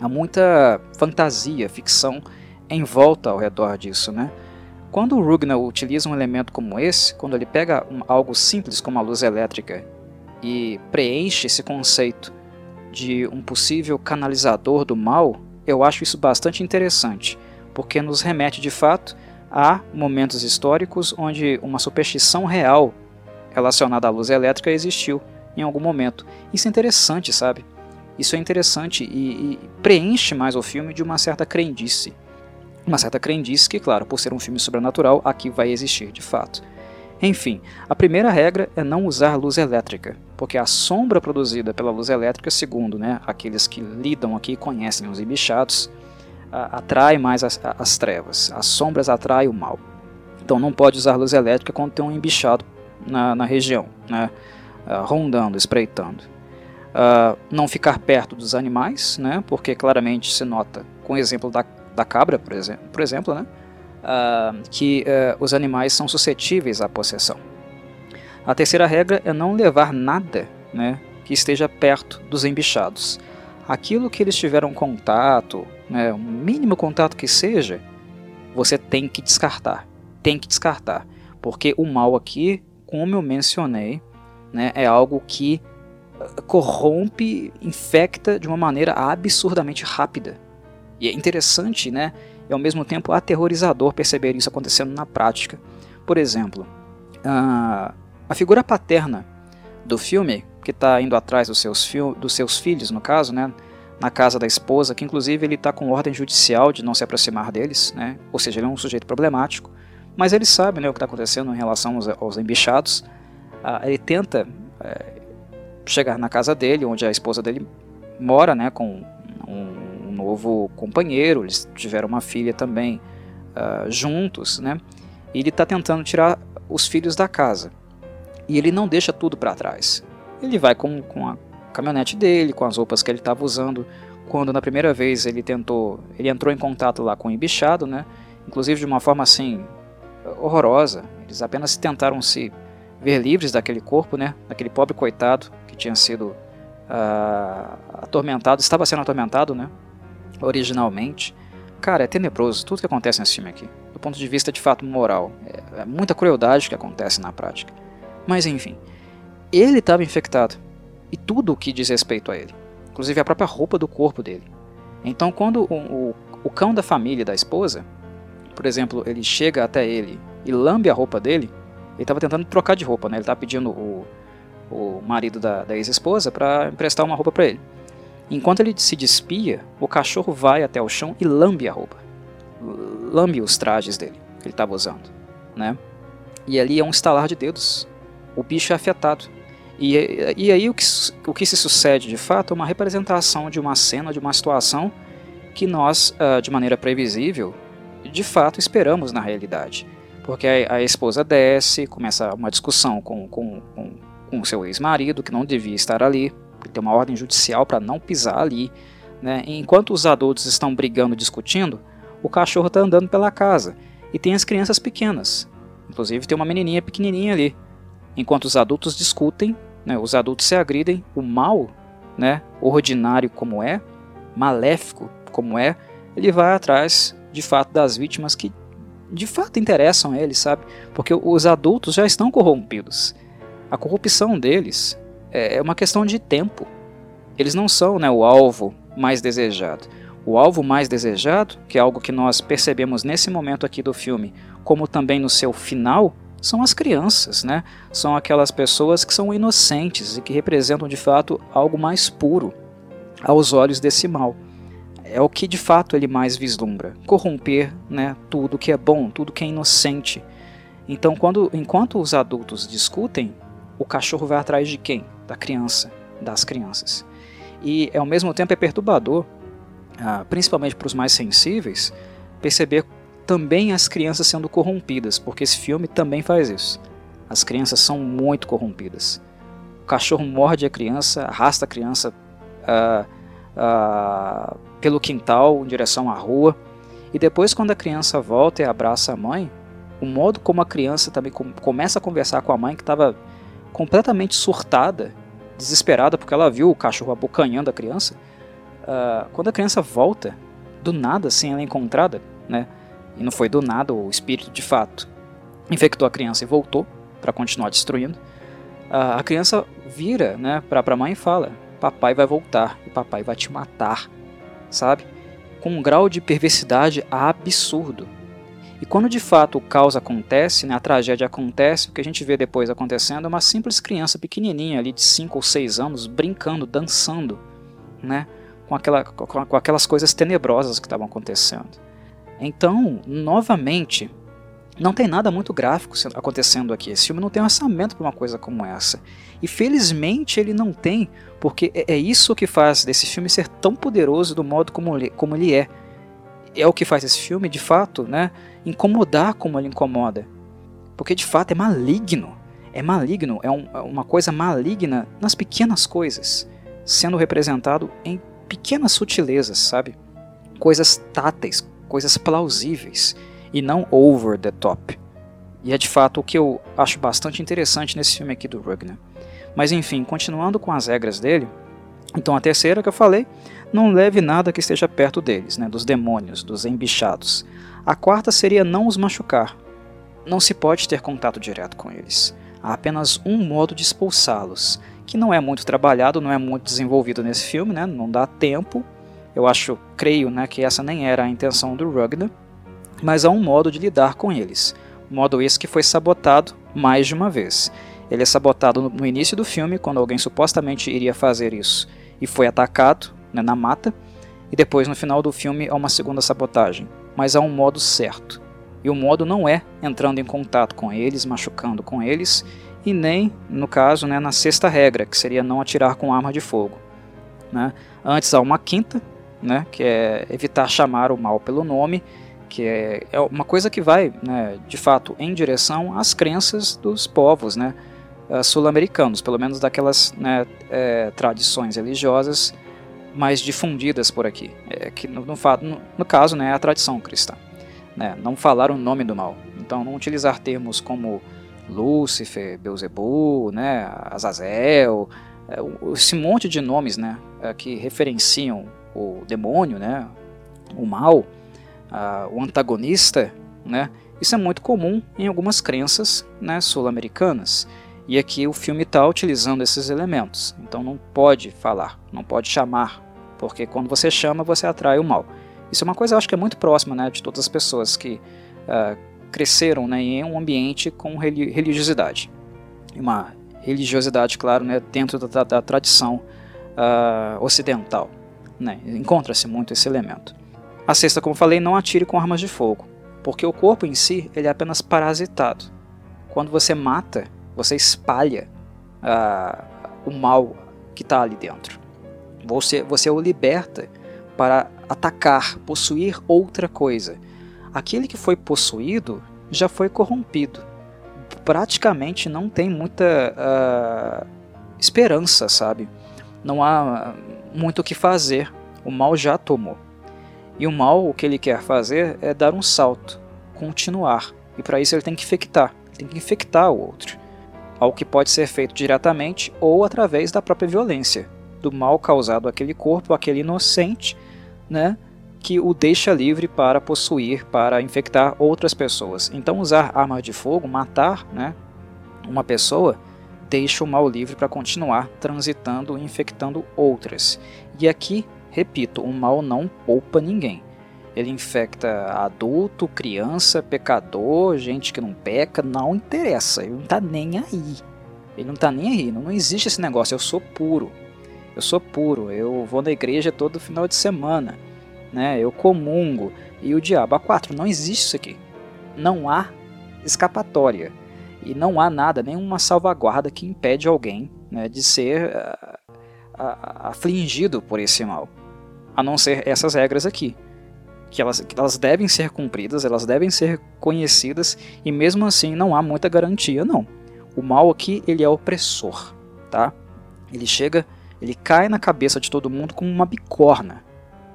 Há muita fantasia, ficção em volta ao redor disso, né? Quando o Rugner utiliza um elemento como esse, quando ele pega um, algo simples como a luz elétrica e preenche esse conceito de um possível canalizador do mal, eu acho isso bastante interessante, porque nos remete de fato a momentos históricos onde uma superstição real relacionada à luz elétrica existiu em algum momento. Isso é interessante, sabe? Isso é interessante e, e preenche mais o filme de uma certa crendice. Uma certa crendice que, claro, por ser um filme sobrenatural, aqui vai existir de fato. Enfim, a primeira regra é não usar luz elétrica, porque a sombra produzida pela luz elétrica, segundo né, aqueles que lidam aqui e conhecem os embichados, atrai mais as, as, trevas. As sombras atraem o mal. Então não pode usar luz elétrica quando tem um embichado na, na região, né, rondando, espreitando. Uh, não ficar perto dos animais, né, porque claramente se nota, com o exemplo da, da cabra, por exemplo, por exemplo né, uh, que uh, os animais são suscetíveis à possessão. A terceira regra é não levar nada né, que esteja perto dos embichados. Aquilo que eles tiveram contato, né, um mínimo contato que seja, você tem que descartar. Tem que descartar. Porque o mal aqui, como eu mencionei, né, é algo que corrompe, infecta de uma maneira absurdamente rápida. E é interessante, né? E ao mesmo tempo aterrorizador perceber isso acontecendo na prática. Por exemplo, a, a figura paterna do filme, que está indo atrás dos seus, dos seus filhos, no caso, né? Na casa da esposa, que inclusive ele está com ordem judicial de não se aproximar deles, né? Ou seja, ele é um sujeito problemático. Mas ele sabe né, o que está acontecendo em relação aos, aos embichados. Ah, ele tenta é, chegar na casa dele, onde a esposa dele mora, né, com um, um novo companheiro, eles tiveram uma filha também uh, juntos, né, e ele está tentando tirar os filhos da casa. E ele não deixa tudo para trás. Ele vai com, com a caminhonete dele, com as roupas que ele estava usando, quando na primeira vez ele tentou, ele entrou em contato lá com o embichado, né, inclusive de uma forma assim horrorosa. Eles apenas tentaram se ver livres daquele corpo, né, daquele pobre coitado que tinha sido uh, atormentado, estava sendo atormentado, né? Originalmente. Cara, é tenebroso tudo que acontece nesse filme aqui. Do ponto de vista de fato moral. É, é muita crueldade que acontece na prática. Mas enfim. Ele estava infectado. E tudo o que diz respeito a ele. Inclusive a própria roupa do corpo dele. Então quando o, o, o cão da família da esposa, por exemplo, ele chega até ele e lambe a roupa dele, ele estava tentando trocar de roupa, né? Ele estava pedindo o, o marido da, da ex-esposa, para emprestar uma roupa para ele. Enquanto ele se despia, o cachorro vai até o chão e lambe a roupa. Lambe os trajes dele, que ele estava usando. Né? E ali é um estalar de dedos. O bicho é afetado. E, e aí o que, o que se sucede de fato é uma representação de uma cena, de uma situação que nós, uh, de maneira previsível, de fato esperamos na realidade. Porque a, a esposa desce, começa uma discussão com, com, com com seu ex-marido, que não devia estar ali, tem uma ordem judicial para não pisar ali. Né? enquanto os adultos estão brigando, discutindo, o cachorro está andando pela casa. E tem as crianças pequenas. Inclusive tem uma menininha pequenininha ali. Enquanto os adultos discutem, né, os adultos se agridem, o mal, né, ordinário como é, maléfico como é, ele vai atrás de fato das vítimas que de fato interessam a ele, sabe? Porque os adultos já estão corrompidos. A corrupção deles é, é uma questão de tempo. Eles não são né, o alvo mais desejado. O alvo mais desejado, que é algo que nós percebemos nesse momento aqui do filme, como também no seu final, são as crianças, né? São aquelas pessoas que são inocentes e que representam de fato algo mais puro aos olhos desse mal. É o que de fato ele mais vislumbra, corromper, né, tudo que é bom, tudo que é inocente. Então, quando enquanto os adultos discutem, o cachorro vai atrás de quem? Da criança, das crianças. E ao mesmo tempo é perturbador, ah, principalmente para os mais sensíveis, perceber também as crianças sendo corrompidas, porque esse filme também faz isso. As crianças são muito corrompidas. O cachorro morde a criança, arrasta a criança uh, uh, pelo quintal em direção à rua. E depois, quando a criança volta e abraça a mãe, o modo como a criança também com começa a conversar com a mãe que estava completamente surtada, desesperada porque ela viu o cachorro abocanhando a criança. Uh, quando a criança volta, do nada, sem ela encontrada, né? E não foi do nada, o espírito de fato infectou a criança e voltou para continuar destruindo. Uh, a criança vira, né, para a mãe e fala: "Papai vai voltar e papai vai te matar", sabe? Com um grau de perversidade absurdo. E quando de fato o caos acontece, né, a tragédia acontece, o que a gente vê depois acontecendo é uma simples criança pequenininha ali de 5 ou 6 anos brincando, dançando, né, com, aquela, com, aquelas coisas tenebrosas que estavam acontecendo. Então, novamente, não tem nada muito gráfico acontecendo aqui. Esse filme não tem orçamento para uma coisa como essa. E felizmente ele não tem, porque é, é isso que faz desse filme ser tão poderoso do modo como ele, como ele é. É o que faz esse filme, de fato, né, incomodar como ele incomoda. Porque de fato é maligno. É maligno, é, um, é uma coisa maligna nas pequenas coisas, sendo representado em pequenas sutilezas, sabe? Coisas táteis, coisas plausíveis e não over the top. E é de fato o que eu acho bastante interessante nesse filme aqui do Rugner. Mas enfim, continuando com as regras dele, então a terceira que eu falei, não leve nada que esteja perto deles, né, dos demônios, dos embichados. A quarta seria não os machucar. Não se pode ter contato direto com eles. Há apenas um modo de expulsá-los, que não é muito trabalhado, não é muito desenvolvido nesse filme, né, não dá tempo. Eu acho, creio, né, que essa nem era a intenção do Rugner, mas há um modo de lidar com eles. Modo esse que foi sabotado mais de uma vez. Ele é sabotado no início do filme, quando alguém supostamente iria fazer isso e foi atacado né, na mata, e depois no final do filme há uma segunda sabotagem. Mas há um modo certo. E o modo não é entrando em contato com eles, machucando com eles, e nem, no caso, né, na sexta regra, que seria não atirar com arma de fogo. Né? Antes há uma quinta, né, que é evitar chamar o mal pelo nome, que é, é uma coisa que vai, né, de fato, em direção às crenças dos povos né, eh, sul-americanos, pelo menos daquelas né, é, tradições religiosas mais difundidas por aqui, é, que no, no, no, caso né, é a tradição cristã. Né, não falar o nome do mal, então não utilizar termos como Lúcifer, Beuzebu, né, Azazel, é, esse monte de nomes né, que referenciam o demônio, né, o mal, o antagonista, né? Isso é muito comum em algumas crenças né, sul-americanas. E aqui o filme está utilizando esses elementos. Então não pode falar, não pode chamar, porque quando você chama, você atrai o mal. Isso é uma coisa, eu acho que é muito próxima né, de todas as pessoas que uh, cresceram né, em um ambiente com religiosidade. Uma religiosidade, claro, né, dentro da, da tradição uh, ocidental. Né, Encontra-se muito esse elemento. A sexta, como falei, não atire com armas de fogo, porque o corpo em si ele é apenas parasitado. Quando você mata, você espalha uh, o mal que está ali dentro. Você, você o liberta para atacar, possuir outra coisa. Aquele que foi possuído já foi corrompido. Praticamente não tem muita uh, esperança, sabe? Não há muito o que fazer. O mal já tomou. E o mal, o que ele quer fazer é dar um salto, continuar. E para isso ele tem que infectar, ele tem que infectar o outro. Algo que pode ser feito diretamente ou através da própria violência, do mal causado àquele corpo, àquele inocente, né, que o deixa livre para possuir, para infectar outras pessoas. Então usar armas de fogo, matar, né, uma pessoa, deixa o mal livre para continuar transitando e infectando outras. E aqui Repito, o mal não poupa ninguém. Ele infecta adulto, criança, pecador, gente que não peca, não interessa. Ele não tá nem aí. Ele não tá nem aí. Não, não existe esse negócio. Eu sou puro. Eu sou puro. Eu vou na igreja todo final de semana. Né? Eu comungo. E o diabo. A quatro, não existe isso aqui. Não há escapatória. E não há nada, nenhuma salvaguarda que impede alguém né, de ser uh, uh, afligido por esse mal a não ser essas regras aqui. Que elas, que elas devem ser cumpridas, elas devem ser conhecidas, e mesmo assim não há muita garantia, não. O mal aqui, ele é opressor, tá? Ele chega, ele cai na cabeça de todo mundo como uma bicorna.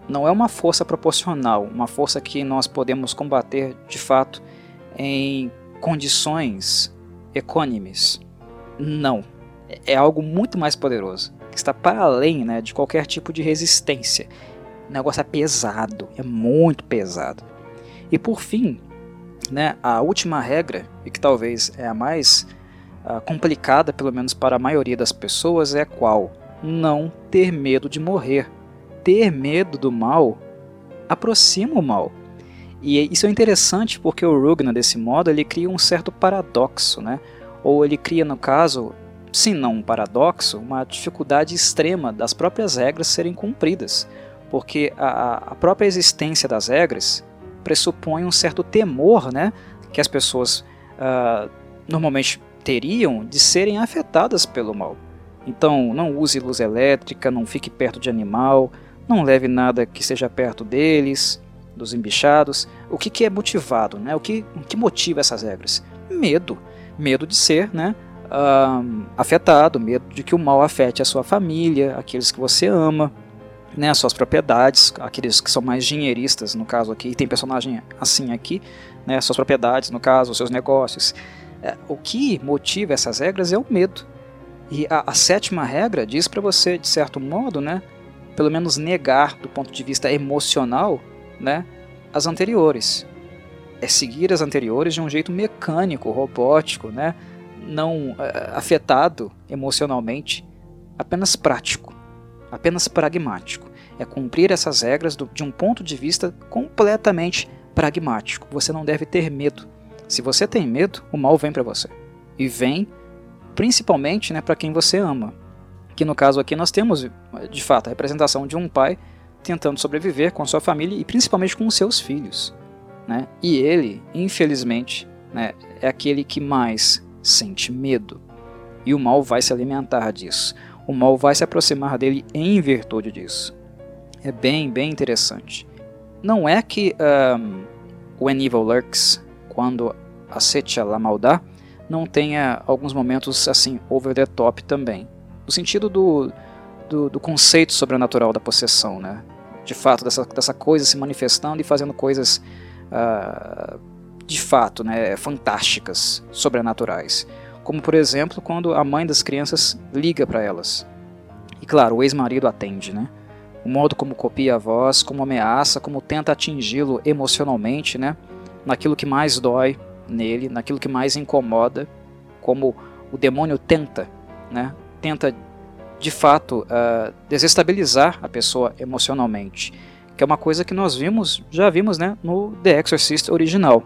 Não é uma força proporcional, uma força que nós podemos combater de fato em condições econômicas. Não. é algo muito mais poderoso, que está para além né, de qualquer tipo de resistência. O negócio é pesado, é muito pesado. E por fim, né, a última regra, e que talvez é a mais uh, complicada, pelo menos para a maioria das pessoas, é qual? Não ter medo de morrer. Ter medo do mal aproxima o mal. E isso é interessante porque o Rugna, desse modo, ele cria um certo paradoxo, né? ou ele cria, no caso, se não um paradoxo, uma dificuldade extrema das próprias regras serem cumpridas, porque a, a própria existência das regras pressupõe um certo temor né, que as pessoas uh, normalmente teriam de serem afetadas pelo mal. Então, não use luz elétrica, não fique perto de animal, não leve nada que seja perto deles, dos embichados. O que, que é motivado? Né? O, que, que motiva essas regras? Medo. Medo de ser né, uh, afetado, medo de que o mal afete a sua família, aqueles que você ama, né, as suas propriedades, aqueles que são mais dinheiristas, no caso aqui, tem personagem assim aqui, né, suas propriedades, no caso, seus negócios. É, o que motiva essas regras é o medo. E a, a sétima regra diz para você, de certo modo, né, pelo menos negar do ponto de vista emocional, né, as anteriores. É seguir as anteriores de um jeito mecânico, robótico, né, não uh, afetado emocionalmente, apenas prático, apenas pragmático. É cumprir essas regras do, de um ponto de vista completamente pragmático. Você não deve ter medo. Se você tem medo, o mal vem para você. E vem principalmente né, para quem você ama. Que no caso aqui nós temos, de fato, a representação de um pai tentando sobreviver com sua família e principalmente com seus filhos. Né? E ele, infelizmente, né, é aquele que mais sente medo. E o mal vai se alimentar disso. O mal vai se aproximar dele em virtude disso. É bem, bem interessante. Não é que um, When Evil Lurks, quando a maldade, não tenha alguns momentos assim over the top também. No sentido do, do, do conceito sobrenatural da possessão, né? De fato, dessa, dessa coisa se manifestando e fazendo coisas uh, de fato, né, fantásticas, sobrenaturais. Como, por exemplo, quando a mãe das crianças liga para elas. E claro, o ex-marido atende, né? O modo como copia a voz, como ameaça, como tenta atingi-lo emocionalmente, né? Naquilo que mais dói nele, naquilo que mais incomoda, como o demônio tenta, né? Tenta de fato uh, desestabilizar a pessoa emocionalmente, que é uma coisa que nós vimos, já vimos, né, no The Exorcist original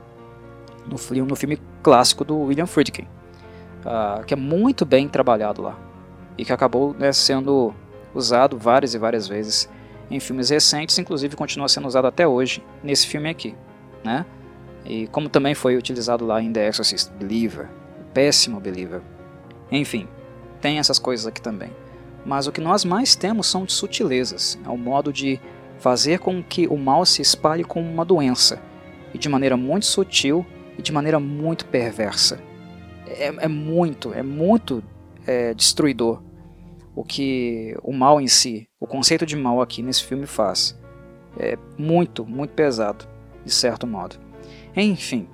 no filme, no filme clássico do William Friedkin, uh, que é muito bem trabalhado lá e que acabou né, sendo usado várias e várias vezes em filmes recentes, inclusive continua sendo usado até hoje nesse filme aqui, né? E como também foi utilizado lá em The Exorcist, Believer, péssimo Believer. Enfim, tem essas coisas aqui também. Mas o que nós mais temos são de sutilezas, é o modo de fazer com que o mal se espalhe como uma doença e de maneira muito sutil e de maneira muito perversa. É, é muito, é muito é, destruidor o que o mal em si, o conceito de mal aqui nesse filme faz. É muito, muito pesado, de certo modo. Enfim,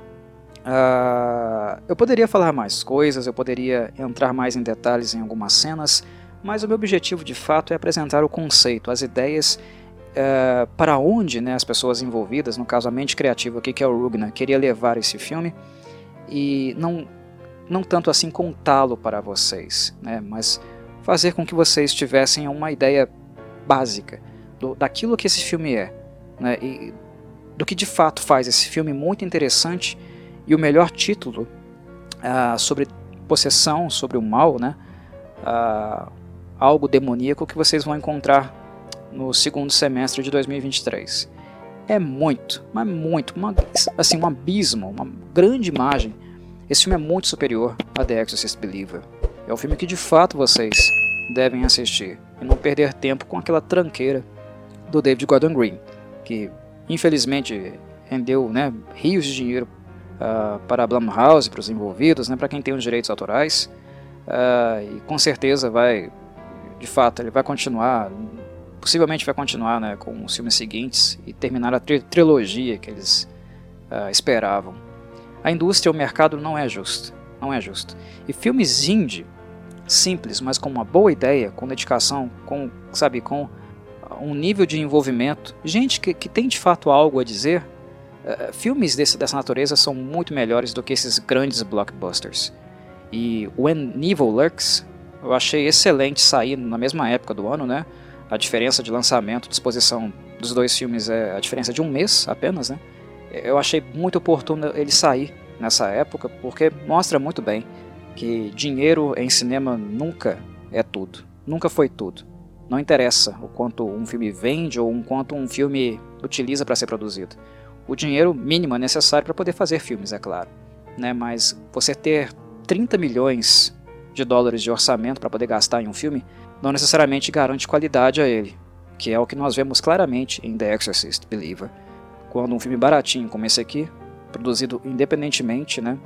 uh, eu poderia falar mais coisas, eu poderia entrar mais em detalhes em algumas cenas, mas o meu objetivo de fato é apresentar o conceito, as ideias é, para onde né, as pessoas envolvidas, no caso a mente criativa aqui, que é o Rugna, queria levar esse filme e não, não tanto assim contá-lo para vocês, né, mas fazer com que vocês tivessem uma ideia básica do, daquilo que esse filme é né, e do que de fato faz esse filme muito interessante e o melhor título uh, sobre possessão, sobre o mal, né, uh, algo demoníaco que vocês vão encontrar no segundo semestre de 2023. É muito, mas muito, uma, assim, um abismo, uma grande imagem. Esse filme é muito superior a The Exorcist Believer. É um filme que de fato vocês devem assistir e não perder tempo com aquela tranqueira do David Gordon Green, que infelizmente rendeu né, rios de dinheiro uh, para a Blumhouse, para os envolvidos, né, para quem tem os direitos autorais, uh, e com certeza vai, de fato, ele vai continuar possivelmente vai continuar né, com os filmes seguintes e terminar a tri trilogia que eles uh, esperavam. A indústria, o mercado não é justo, não é justo. E filmes indie simples, mas com uma boa ideia, com dedicação, com, sabe, com um nível de envolvimento, gente que, que tem de fato algo a dizer, uh, filmes desse, dessa natureza são muito melhores do que esses grandes blockbusters. E When Evil Lurks, eu achei excelente sair na mesma época do ano, né? A diferença de lançamento, disposição dos dois filmes é a diferença de um mês apenas, né? Eu achei muito oportuno ele sair nessa época, porque mostra muito bem que dinheiro em cinema nunca é tudo, nunca foi tudo. Não interessa o quanto um filme vende ou o quanto um filme utiliza para ser produzido. O dinheiro mínimo é necessário para poder fazer filmes, é claro. Né? Mas você ter 30 milhões de dólares de orçamento para poder gastar em um filme não necessariamente garante qualidade a ele, que é o que nós vemos claramente em The Exorcist Believer. Quando um filme baratinho como esse aqui, produzido independentemente, né,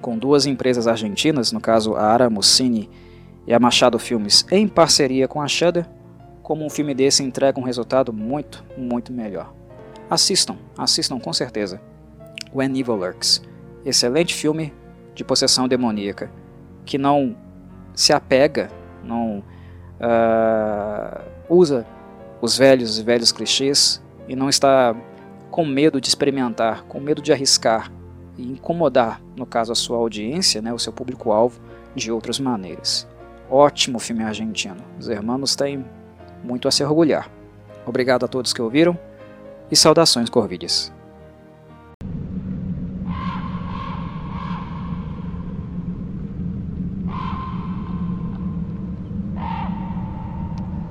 com duas empresas argentinas, no caso a Aramucine e a Machado Filmes, em parceria com a Shudder, como um filme desse entrega um resultado muito, muito melhor. Assistam, assistam com certeza. When Evil Lurks. Excelente filme de possessão demoníaca, que não se apega, não uh, usa os velhos e velhos clichês e não está com medo de experimentar, com medo de arriscar e incomodar, no caso, a sua audiência, né, o seu público-alvo, de outras maneiras. Ótimo filme argentino. Os hermanos têm muito a se orgulhar. Obrigado a todos que ouviram e saudações Corvides.